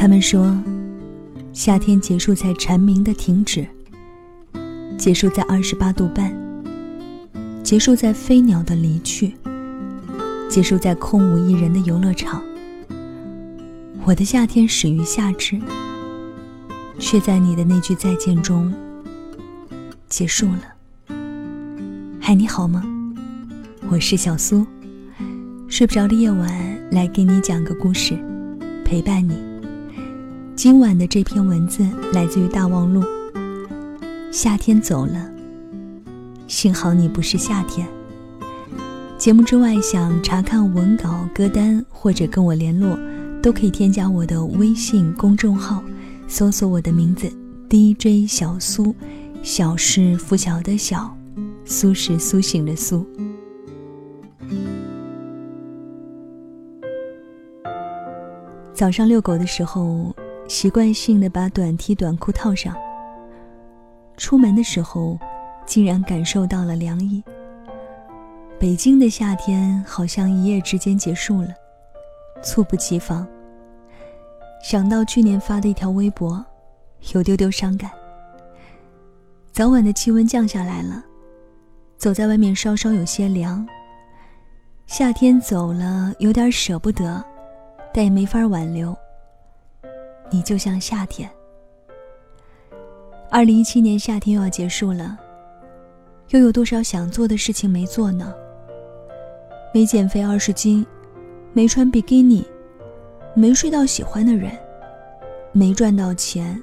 他们说，夏天结束在蝉鸣的停止，结束在二十八度半，结束在飞鸟的离去，结束在空无一人的游乐场。我的夏天始于夏至，却在你的那句再见中结束了。嗨，你好吗？我是小苏，睡不着的夜晚来给你讲个故事，陪伴你。今晚的这篇文字来自于大望路。夏天走了，幸好你不是夏天。节目之外，想查看文稿、歌单或者跟我联络，都可以添加我的微信公众号，搜索我的名字 DJ 小苏，小是拂晓的小，苏是苏醒的苏。早上遛狗的时候。习惯性的把短 T 短裤套上。出门的时候，竟然感受到了凉意。北京的夏天好像一夜之间结束了，猝不及防。想到去年发的一条微博，有丢丢伤感。早晚的气温降下来了，走在外面稍稍有些凉。夏天走了，有点舍不得，但也没法挽留。你就像夏天。二零一七年夏天又要结束了，又有多少想做的事情没做呢？没减肥二十斤，没穿比基尼，没睡到喜欢的人，没赚到钱，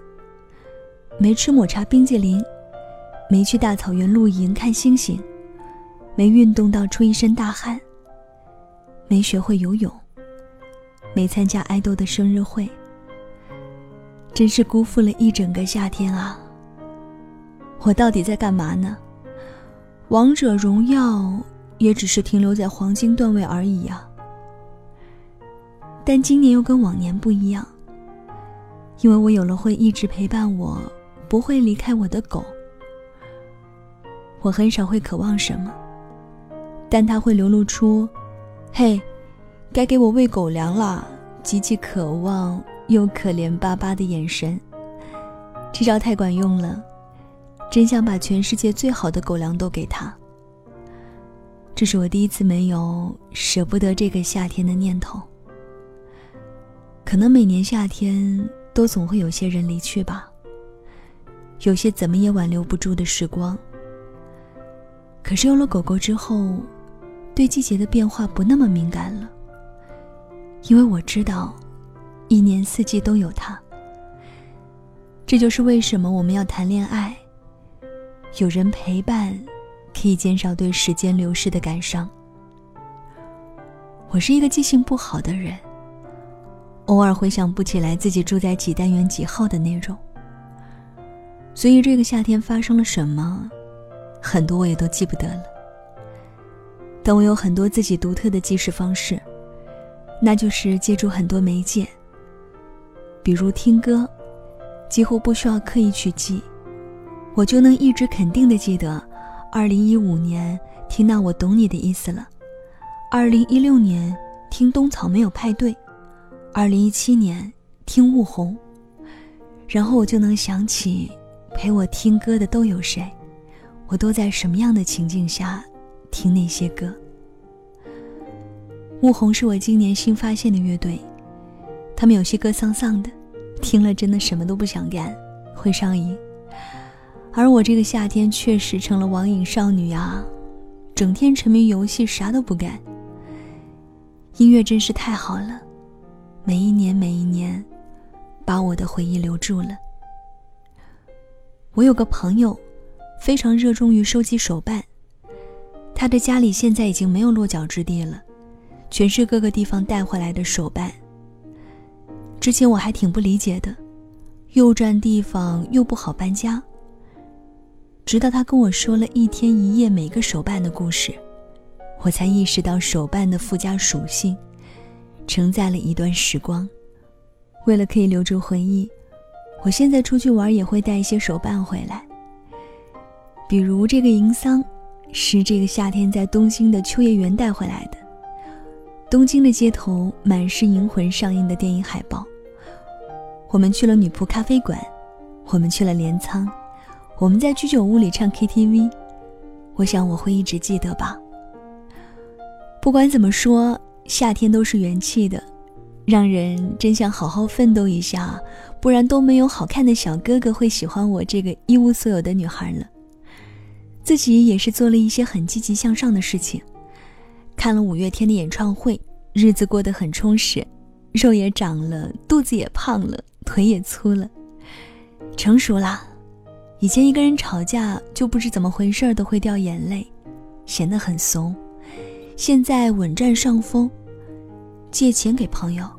没吃抹茶冰激凌，没去大草原露营看星星，没运动到出一身大汗，没学会游泳，没参加爱豆的生日会。真是辜负了一整个夏天啊！我到底在干嘛呢？王者荣耀也只是停留在黄金段位而已啊。但今年又跟往年不一样，因为我有了会一直陪伴我、不会离开我的狗。我很少会渴望什么，但它会流露出“嘿，该给我喂狗粮了”，极其渴望。又可怜巴巴的眼神，这招太管用了，真想把全世界最好的狗粮都给他。这是我第一次没有舍不得这个夏天的念头。可能每年夏天都总会有些人离去吧，有些怎么也挽留不住的时光。可是有了狗狗之后，对季节的变化不那么敏感了，因为我知道。一年四季都有它。这就是为什么我们要谈恋爱。有人陪伴，可以减少对时间流逝的感伤。我是一个记性不好的人，偶尔回想不起来自己住在几单元几号的那种。所以这个夏天发生了什么，很多我也都记不得了。但我有很多自己独特的记事方式，那就是借助很多媒介。比如听歌，几乎不需要刻意去记，我就能一直肯定的记得，二零一五年听到《我懂你的意思了》，二零一六年听《冬草没有派对》，二零一七年听《雾虹》，然后我就能想起陪我听歌的都有谁，我都在什么样的情境下听那些歌。雾虹是我今年新发现的乐队。他们有些歌丧丧的，听了真的什么都不想干，会上瘾。而我这个夏天确实成了网瘾少女啊，整天沉迷游戏，啥都不干。音乐真是太好了，每一年每一年，把我的回忆留住了。我有个朋友，非常热衷于收集手办，他的家里现在已经没有落脚之地了，全是各个地方带回来的手办。之前我还挺不理解的，又占地方又不好搬家。直到他跟我说了一天一夜每个手办的故事，我才意识到手办的附加属性，承载了一段时光。为了可以留住回忆，我现在出去玩也会带一些手办回来。比如这个银桑，是这个夏天在东京的秋叶原带回来的。东京的街头满是《银魂》上映的电影海报。我们去了女仆咖啡馆，我们去了镰仓，我们在居酒屋里唱 KTV。我想我会一直记得吧。不管怎么说，夏天都是元气的，让人真想好好奋斗一下，不然都没有好看的小哥哥会喜欢我这个一无所有的女孩了。自己也是做了一些很积极向上的事情，看了五月天的演唱会，日子过得很充实，肉也长了，肚子也胖了。腿也粗了，成熟啦。以前一个人吵架就不知怎么回事都会掉眼泪，显得很怂。现在稳占上风，借钱给朋友。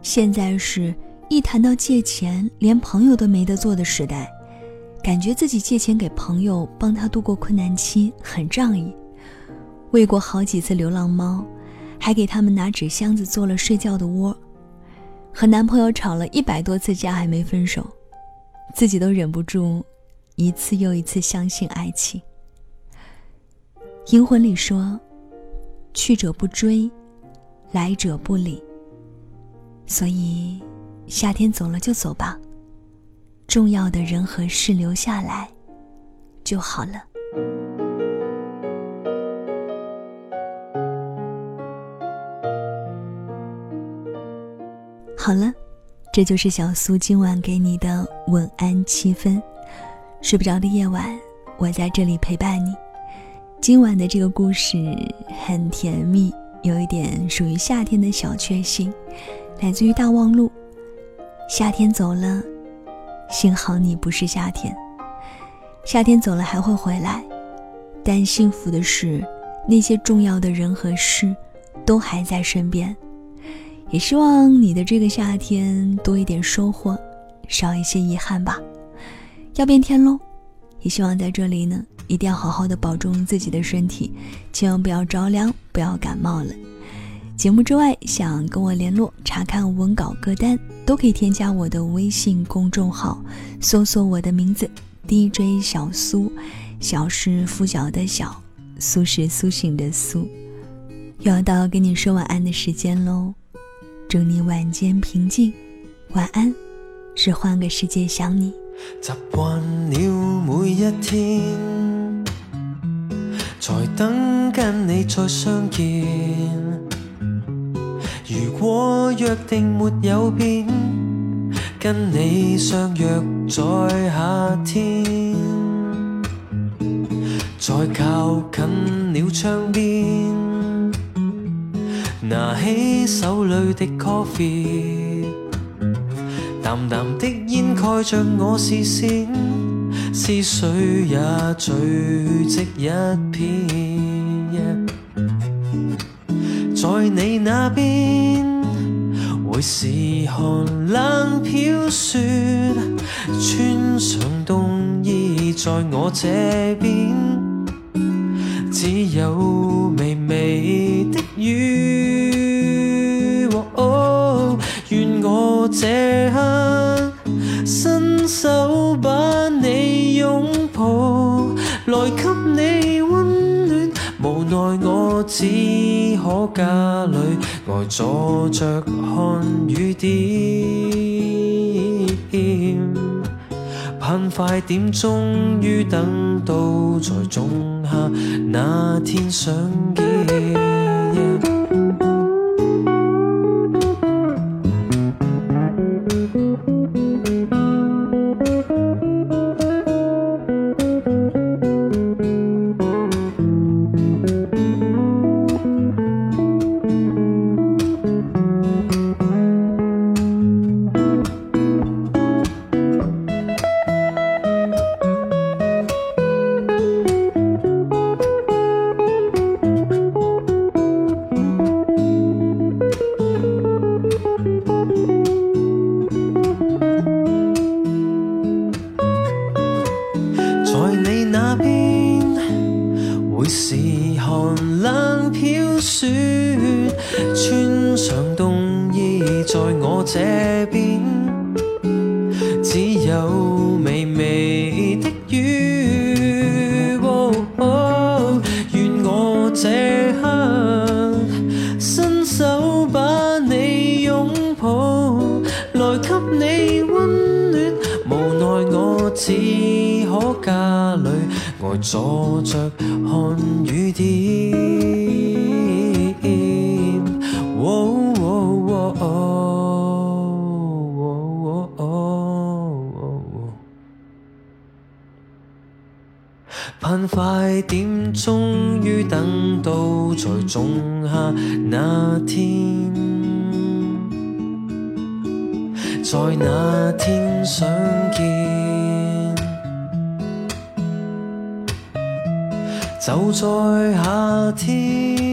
现在是一谈到借钱，连朋友都没得做的时代，感觉自己借钱给朋友，帮他度过困难期，很仗义。喂过好几次流浪猫，还给他们拿纸箱子做了睡觉的窝。和男朋友吵了一百多次架还没分手，自己都忍不住，一次又一次相信爱情。银魂里说：“去者不追，来者不理。”所以，夏天走了就走吧，重要的人和事留下来就好了。好了，这就是小苏今晚给你的晚安七分。睡不着的夜晚，我在这里陪伴你。今晚的这个故事很甜蜜，有一点属于夏天的小确幸，来自于大望路。夏天走了，幸好你不是夏天。夏天走了还会回来，但幸福的是，那些重要的人和事，都还在身边。也希望你的这个夏天多一点收获，少一些遗憾吧。要变天喽，也希望在这里呢，一定要好好的保重自己的身体，千万不要着凉，不要感冒了。节目之外，想跟我联络查看文稿歌单，都可以添加我的微信公众号，搜索我的名字 DJ 小苏，小是拂晓的小，苏是苏醒的苏。又要到跟你说晚安的时间喽。祝你晚间平静，晚安。是换个世界想你。习惯了每一天，才等跟你再相见。如果约定没有变，跟你相约在夏天，再靠近了窗边。拿起手里的 coffee，淡淡的烟盖着我视线，思绪也聚积一片。在你那边，会是寒冷飘雪，穿上冬衣，在我这边，只有微微这刻，伸手把你拥抱，来给你温暖。无奈我只可家里呆坐着看雨点，盼快点，终于等到在仲夏那天相见。有微微的雨愿我这刻伸手把你拥抱来给你温暖无奈我只可家里呆坐着看雨点。盼快点，终于等到在仲夏那天，在那天相见，就在夏天。